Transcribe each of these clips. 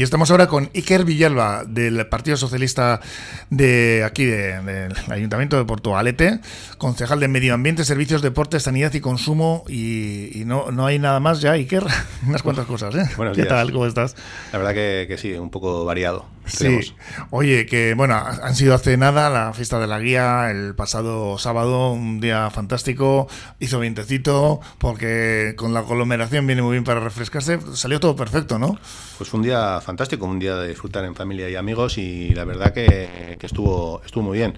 Y estamos ahora con Iker Villalba, del Partido Socialista de aquí, del Ayuntamiento de Portugalete, concejal de Medio Ambiente, Servicios, Deportes, Sanidad y Consumo. Y, no, no hay nada más ya, Iker. Unas cuantas cosas, ¿eh? ¿Qué tal? ¿Cómo estás? La verdad que, sí, un poco variado. Sí. Oye, que bueno, han sido hace nada la fiesta de la guía, el pasado sábado, un día fantástico, hizo vientecito, porque con la aglomeración viene muy bien para refrescarse, salió todo perfecto, ¿no? Pues fue un día fantástico, un día de disfrutar en familia y amigos y la verdad que, que estuvo, estuvo muy bien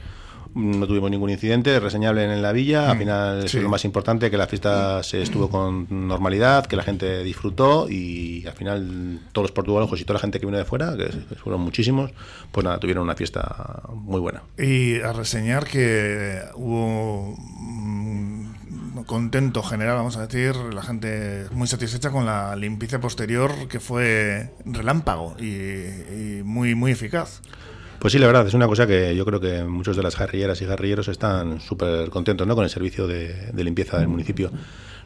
no tuvimos ningún incidente reseñable en la villa. Al mm, final es lo más importante, que la fiesta se estuvo con normalidad, que la gente disfrutó y al final todos los portugueses y toda la gente que vino de fuera, que fueron muchísimos, pues nada, tuvieron una fiesta muy buena. Y a reseñar que hubo contento general, vamos a decir, la gente muy satisfecha con la limpieza posterior que fue relámpago y, y muy, muy eficaz. Pues sí, la verdad, es una cosa que yo creo que muchos de las jarrilleras y jarrilleros están súper contentos ¿no? con el servicio de, limpieza del municipio.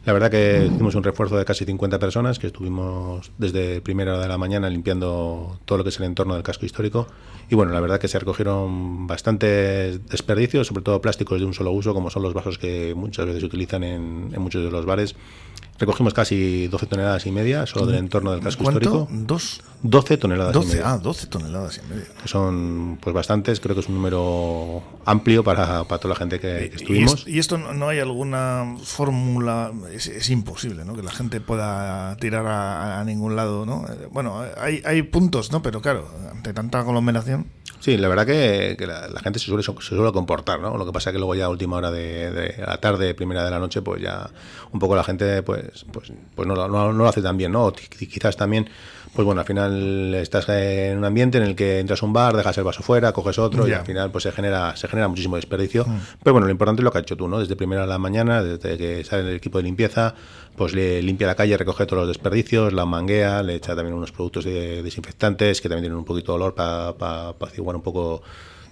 La verdad que hicimos un refuerzo de casi 50 personas que estuvimos desde primera hora de la mañana limpiando todo lo que es el entorno del casco histórico. Y bueno, la verdad que se recogieron bastantes desperdicios, sobre todo plásticos de un solo uso, como son los vasos que muchas veces se utilizan en, en muchos de los bares Recogimos casi 12 toneladas y media solo del entorno del casco histórico. ¿Dos? 12 toneladas 12, y media. Ah, 12 toneladas y media. Que son pues bastantes, creo que es un número amplio para, para toda la gente que, estuvimos. ¿Y esto, no hay alguna fórmula? Es, imposible, ¿no? Que la gente pueda tirar a, ningún lado, ¿no? Eh, bueno, hay, hay puntos, ¿no? Pero claro, ante tanta aglomeración. Sí, la verdad que, la, gente se suele, se suele comportar, ¿no? Lo que pasa es que luego ya a última hora de, la tarde, primera de la noche, pues ya un poco la gente pues pues, pues no, no, lo hace tan bien, ¿no? Quizás también pues bueno, al final estás en un ambiente en el que entras a un bar, dejas el vaso fuera, coges otro y al final pues se genera, se genera muchísimo desperdicio. Mm. Pero bueno, lo importante es lo que has hecho tú, ¿no? Desde primera a la mañana, desde que sale el equipo de limpieza, pues le limpia la calle, recoge todos los desperdicios, la manguea, le echa también unos productos desinfectantes que también tienen un poquito de olor para pa, un poco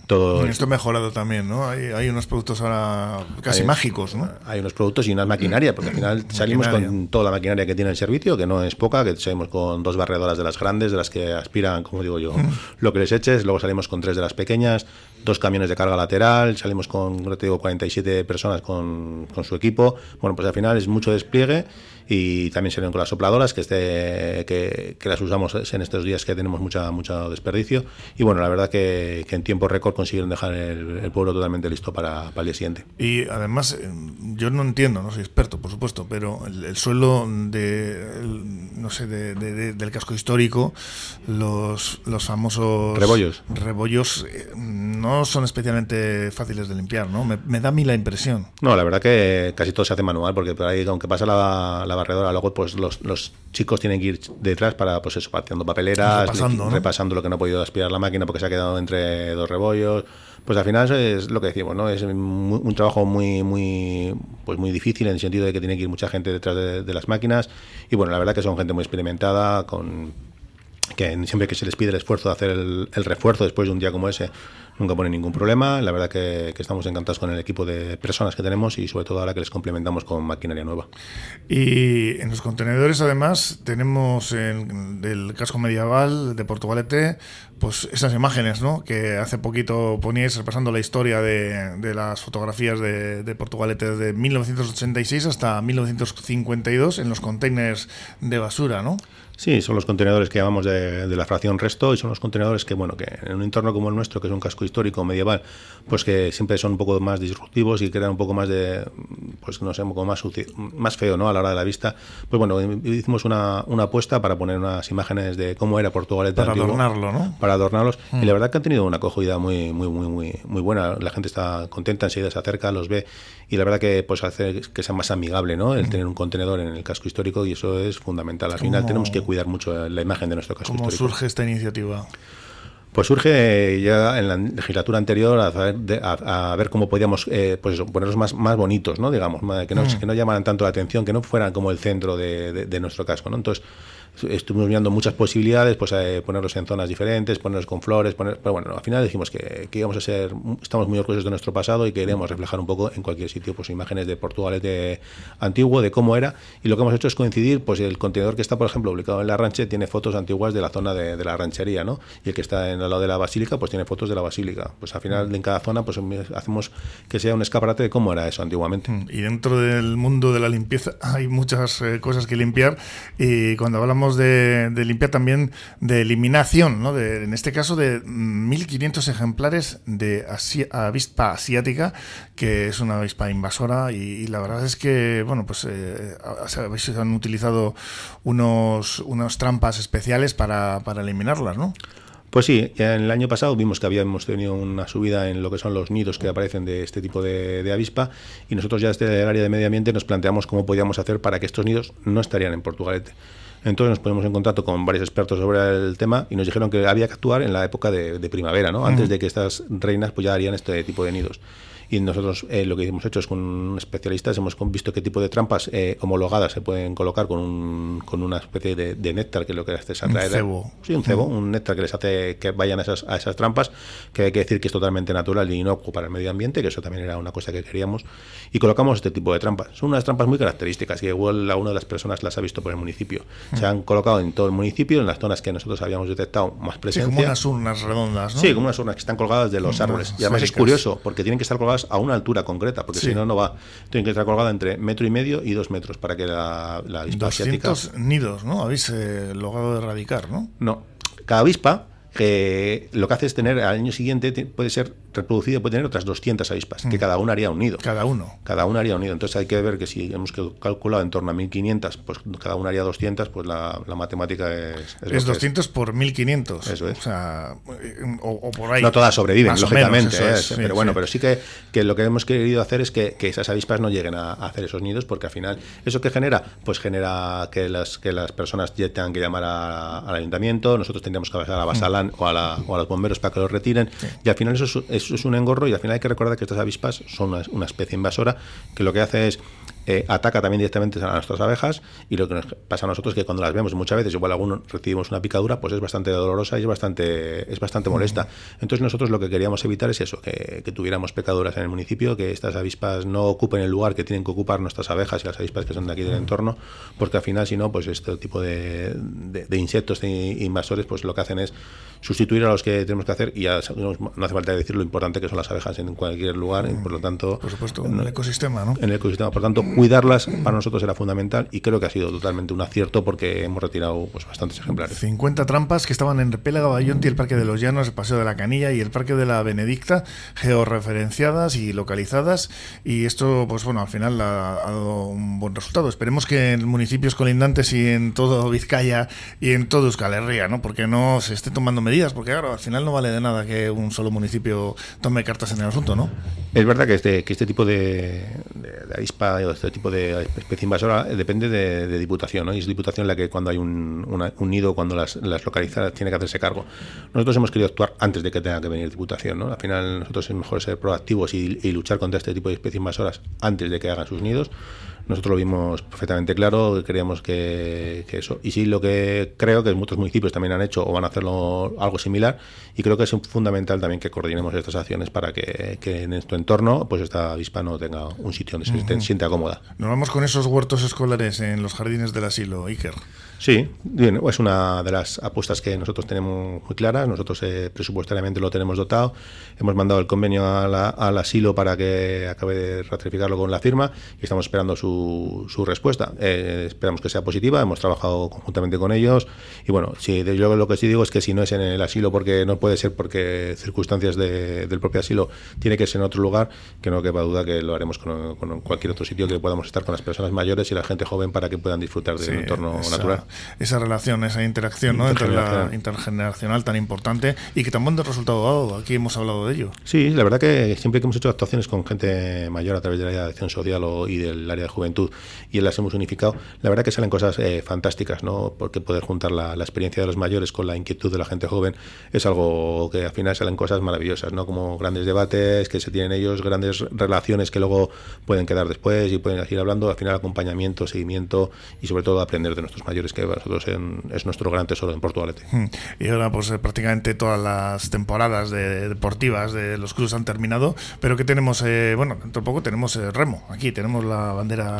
todo esto mejorado también, ¿no? Hay, hay unos productos ahora casi mágicos, ¿no? Hay unos productos y una maquinaria, porque al final salimos con toda la maquinaria que tiene el servicio, que no es poca, que salimos con dos barredoras de las grandes, de las que aspiran, como digo yo, lo que les eches, luego salimos con tres de las pequeñas, dos camiones de carga lateral, salimos con, te digo, 47 personas con, con su equipo. Bueno, pues al final es mucho despliegue y también se ven con las sopladoras que, este, que, las usamos en estos días que tenemos mucha mucho desperdicio. Y bueno la verdad que, en tiempo récord consiguieron dejar el, pueblo totalmente listo para, el día siguiente. Y además eh, yo no entiendo no soy experto por supuesto pero el, suelo de no sé del casco histórico los los famosos rebollos. rebollos eh, no son especialmente fáciles de limpiar no me, da a mí la impresión. No la verdad que casi todo se hace manual porque por ahí aunque pasa la barredora. Luego, pues los, los chicos tienen que ir detrás para, pues eso, haciendo papeleras, repasando, lo que no ha podido aspirar la máquina porque se ha quedado entre dos rebollos. Pues al final es lo que decimos, ¿no? Es un trabajo muy, muy, pues muy difícil en el sentido de que tiene que ir mucha gente detrás de, las máquinas. Y bueno, la verdad que son gente muy experimentada, con que siempre que se les pide el esfuerzo de hacer el, refuerzo después de un día como ese, nunca pone ningún problema. La verdad que, estamos encantados con el equipo de personas que tenemos y sobre todo ahora que les complementamos con maquinaria nueva. Y en los contenedores además tenemos en, del casco medieval de Portugalete pues esas imágenes ¿no? que hace poquito poníais repasando la historia de, de las fotografías de, de, Portugalete desde 1986 hasta 1952 en los containers de basura, ¿no? Sí, son los contenedores que llamamos de, de, la fracción resto y son los contenedores que, bueno, que en un entorno como el nuestro, que es un casco histórico medieval, pues que siempre son un poco más disruptivos y crean un poco más de, pues no sé, un poco más, más feo, ¿no? A la hora de la vista. Pues bueno, hicimos una, una apuesta para poner unas imágenes de cómo era Portugalete Para adornarlo, ¿no? Para adornarlos. Y la mm. verdad que han tenido una acogida muy, muy, muy, muy, muy buena. La gente está contenta, enseguida se acerca, los ve y la verdad que pues hace que sea más amigable, ¿no? El mm. tener un contenedor en el casco histórico y eso es fundamental. Al final tenemos que cuidar mucho la imagen de nuestro casco ¿Cómo histórico. surge esta iniciativa? Pues surge ya en la legislatura anterior a, ver cómo podíamos eh, pues ponerlos más, más bonitos, ¿no? Digamos, que no, mm. que no llamaran tanto la atención, que no fueran como el centro de, de nuestro casco, ¿no? Entonces, estuvimos mirando muchas posibilidades, pues eh, ponerlos en zonas diferentes, ponerlos con flores, poner, pero bueno, al final dijimos que, que, íbamos a ser, estamos muy orgullosos de nuestro pasado y queremos reflejar un poco en cualquier sitio pues imágenes de Portugalete antiguo, de cómo era, y lo que hemos hecho es coincidir, pues el contenedor que está, por ejemplo, ubicado en la ranche tiene fotos antiguas de la zona de, la ranchería, ¿no? Y el que está en el lado de la basílica, pues tiene fotos de la basílica. Pues al final en cada zona, pues hacemos que sea un escaparate de cómo era eso antiguamente. Mm, y dentro del mundo de la limpieza hay muchas eh, cosas que limpiar y cuando hablamos de, limpiar también de eliminación, ¿no? De, en este caso de 1.500 ejemplares de avispa asiática, que es una avispa invasora y, la verdad es que, bueno, pues eh, se han utilizado unos, unas trampas especiales para, para eliminarlas, ¿no? Pues sí, en el año pasado vimos que habíamos tenido una subida en lo que son los nidos que aparecen de este tipo de, avispa y nosotros ya desde el área de medio ambiente nos planteamos cómo podíamos hacer para que estos nidos no estarían en Portugalete. Entonces nos ponemos en contacto con varios expertos sobre el tema y nos dijeron que había que actuar en la época de, primavera, ¿no? antes de que estas reinas pues ya harían este tipo de nidos y nosotros eh, lo que hemos hecho es con especialistas hemos visto qué tipo de trampas eh, homologadas se pueden colocar con, un, con una especie de, néctar que lo que hace es atraer. Un cebo. Sí, un cebo, un néctar que les hace que vayan a esas, a esas trampas, que hay que decir que es totalmente natural y no para el medio ambiente, que eso también era una cosa que queríamos. Y colocamos este tipo de trampas. Son unas trampas muy características y igual a una de las personas las ha visto por el municipio. Se han colocado en todo el municipio, en las zonas que nosotros habíamos detectado más presencia. Sí, como unas urnas redondas, ¿no? Sí, como unas urnas que están colgadas de los árboles. Y además es curioso, porque tienen que estar colgadas a una altura concreta, porque si no, no va. Tienen que estar colgada entre metro y medio y dos metros para que la, la avispa 200 nidos, ¿no? Habéis eh, logrado erradicar, ¿no? No. Cada avispa que lo que hace es tener al año siguiente puede ser reproducido puede tener otras 200 avispas, que mm. cada una haría un nido. Cada uno. Cada una haría un nido. Entonces hay que ver que si hemos calculado en torno a 1500, pues cada una haría 200, pues la, matemática es... Es, 200 por 1500. Eso es. O sea, o, por ahí. No todas sobreviven, lógicamente. ¿eh? pero bueno, pero sí que, que, lo que hemos querido hacer es que, que, esas avispas no lleguen a, hacer esos nidos, porque al final, ¿eso que genera? Pues genera que las, que las personas ya tengan que llamar al ayuntamiento, nosotros tendríamos que pasar a Basalán mm. o, a la, o a los bomberos para que los retiren, y al final eso es es un engorro y al final hay que recordar que estas avispas son una, especie invasora que lo que hace es eh, ataca también directamente a nuestras abejas y lo que nos pasa a nosotros es que cuando las vemos muchas veces, igual algunos recibimos una picadura, pues es bastante dolorosa y es bastante, es bastante molesta. Entonces nosotros lo que queríamos evitar es eso, que, tuviéramos picaduras en el municipio, que estas avispas no ocupen el lugar que tienen que ocupar nuestras abejas y las avispas que son de aquí del entorno, porque al final si no, pues este tipo de, de, insectos invasores pues lo que hacen es sustituir a los que tenemos que hacer y ya no hace falta decir lo importante que son las abejas en cualquier lugar, y por lo tanto... Por supuesto, en el ecosistema, ¿no? En el ecosistema, por tanto, cuidarlas para nosotros era fundamental y creo que ha sido totalmente un acierto porque hemos retirado pues, bastantes ejemplares. 50 trampas que estaban en Repélaga, Bayonti, el Parque de los Llanos, el Paseo de la Canilla y el Parque de la Benedicta, georreferenciadas y localizadas. Y esto, pues bueno, al final ha, dado un buen resultado. Esperemos que en municipios colindantes y en todo Vizcaya y en todo Euskal Herria, ¿no? Porque no se esté tomando medidas, porque claro, al final no vale de nada que un solo municipio tome cartas en el asunto, ¿no? Es verdad que este, que este tipo de, de, de avispa, este tipo de especie invasora eh, depende de, diputación, ¿no? Y es diputación la que cuando hay un, nido, cuando las, las tiene que hacerse cargo. Nosotros hemos querido actuar antes de que tenga que venir diputación, ¿no? Al final nosotros es mejor ser proactivos y, y luchar contra este tipo de especies invasoras antes de que hagan sus nidos. Nosotros lo vimos perfectamente claro, creíamos que, eso. Y sí, lo que creo que muchos municipios también han hecho o van a hacerlo algo similar, y creo que es fundamental también que coordinemos estas acciones para que, en nuestro entorno pues esta avispa no tenga un sitio donde se siente cómoda. Nos vamos con esos huertos escolares en los jardines del asilo, Iker. Sí, bien, es una de las apuestas que nosotros tenemos muy claras. Nosotros eh, presupuestariamente lo tenemos dotado. Hemos mandado el convenio al asilo para que acabe de ratificarlo con la firma y estamos esperando su, su respuesta. Eh, esperamos que sea positiva. Hemos trabajado conjuntamente con ellos y bueno, sí, yo lo que sí digo es que si no es en el asilo porque no puede ser porque circunstancias del propio asilo tiene que ser en otro lugar, que no quepa duda que lo haremos con, cualquier otro sitio que podamos estar con las personas mayores y la gente joven para que puedan disfrutar del entorno natural esa relación, esa interacción ¿no? entre la intergeneracional tan importante y que tan buen resultado dado. Aquí hemos hablado de ello. Sí, la verdad que siempre que hemos hecho actuaciones con gente mayor a través de la dirección social y del área de juventud, juventud y las hemos unificado, la verdad que salen cosas eh, fantásticas, ¿no? Porque poder juntar la, experiencia de los mayores con la inquietud de la gente joven es algo que al final salen cosas maravillosas, ¿no? Como grandes debates que se tienen ellos, grandes relaciones que luego pueden quedar después y pueden ir hablando, al final acompañamiento, seguimiento y sobre todo aprender de nuestros mayores, que nosotros es nuestro gran tesoro en Portugalete. Hmm. Y ahora pues eh, prácticamente todas las temporadas deportivas de los clubes han terminado, pero que tenemos, eh, bueno, dentro de poco tenemos el remo, aquí tenemos la bandera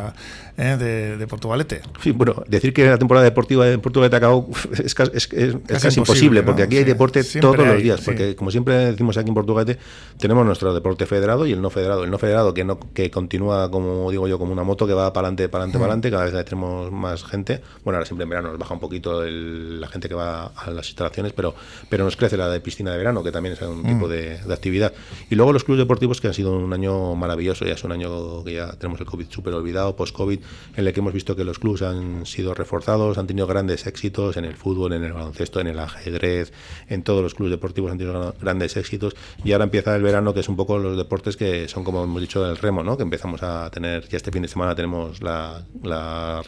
eh, de, Portugalete. Sí, bueno, decir que la temporada deportiva en Portugalete acabó es, es, es, casi, imposible, porque aquí hay deporte todos los días, porque como siempre decimos aquí en Portugalete, tenemos nuestro deporte federado y el no federado. El no federado que no que continúa, como digo yo, como una moto que va para adelante, para adelante, para adelante, cada vez tenemos más gente. Bueno, ahora siempre en verano nos baja un poquito la gente que va a las instalaciones, pero, pero nos crece la de piscina de verano, que también es un tipo de, de actividad. Y luego los clubes deportivos que han sido un año maravilloso, ya es un año que ya tenemos el COVID súper olvidado, post-COVID, en el que hemos visto que los clubes han sido reforzados, han tenido grandes éxitos en el fútbol, en el baloncesto, en el ajedrez, en todos los clubes deportivos han tenido grandes éxitos y ahora empieza el verano que es un poco los deportes que son como hemos dicho el remo, ¿no? que empezamos a tener, ya este fin de semana tenemos la,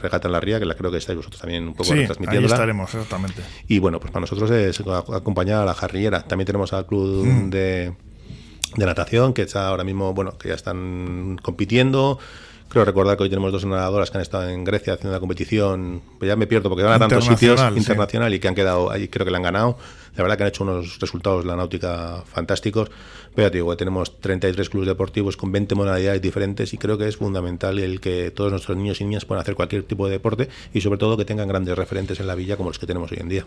regata en la ría, que la creo que estáis vosotros también un poco sí, Ahí estaremos, exactamente. Y bueno, pues para nosotros es acompañar a la jarrillera. También tenemos al club mm. de de natación, que está ahora mismo, bueno, que ya están compitiendo. Creo recordar que hoy tenemos dos nadadoras que han estado en Grecia haciendo la competición, pues ya me pierdo porque van a tantos sitios internacional y que han quedado ahí, creo que la han ganado. La verdad que han hecho unos resultados la náutica fantásticos. Pero digo, tenemos 33 clubes deportivos con 20 modalidades diferentes y creo que es fundamental el que todos nuestros niños y niñas puedan hacer cualquier tipo de deporte y sobre todo que tengan grandes referentes en la villa como los que tenemos hoy en día.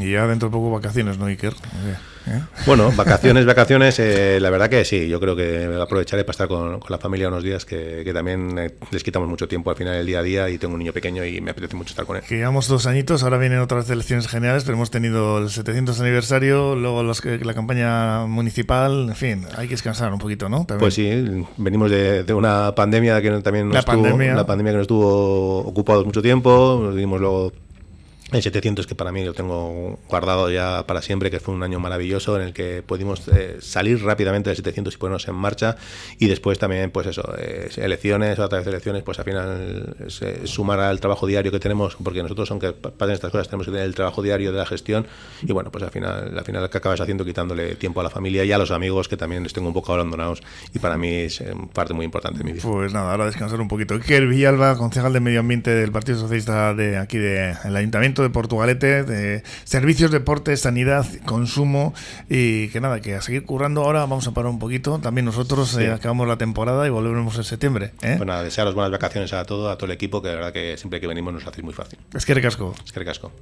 Y ya dentro de poco vacaciones, ¿no, Iker? ¿Eh? Bueno, vacaciones, vacaciones, eh, la verdad que sí, yo creo que aprovecharé para estar con, la familia unos días que, también eh, les quitamos mucho tiempo al final del día a día y tengo un niño pequeño y me apetece mucho estar con él. Que llevamos dos añitos, ahora vienen otras elecciones generales, pero hemos tenido el 700 aniversario, luego los, la campaña municipal, en fin, hay que descansar un poquito, ¿no? Pues sí, venimos de, una pandemia que también nos la pandemia. la pandemia que nos estuvo ocupados mucho tiempo, nos dimos luego el 700 que para mí lo tengo guardado ya para siempre, que fue un año maravilloso en el que pudimos eh, salir rápidamente del 700 y ponernos en marcha. Y después también pues eso, eh, elecciones, otra vez elecciones, pues al final sumar al trabajo diario que tenemos, porque nosotros aunque pasen estas cosas tenemos que tener el trabajo diario de la gestión. Y bueno, pues al final, al final que acabas haciendo quitándole tiempo a la familia y a los amigos que también les tengo un poco abandonados. Y para mí es eh, parte muy importante de mi vida. Pues nada, ahora descansar un poquito. Iker Villalba, concejal de Medio Ambiente del Partido Socialista de aquí del Ayuntamiento de Portugalete, de servicios, deporte, sanidad, consumo y que nada, que a seguir currando ahora vamos a parar un poquito. También nosotros eh, acabamos la temporada y volveremos en septiembre. ¿eh? Pues nada, desearos buenas vacaciones a todo, a todo el equipo, que la verdad que siempre que venimos nos hacéis muy fácil. Es que recasco. Es que recasco.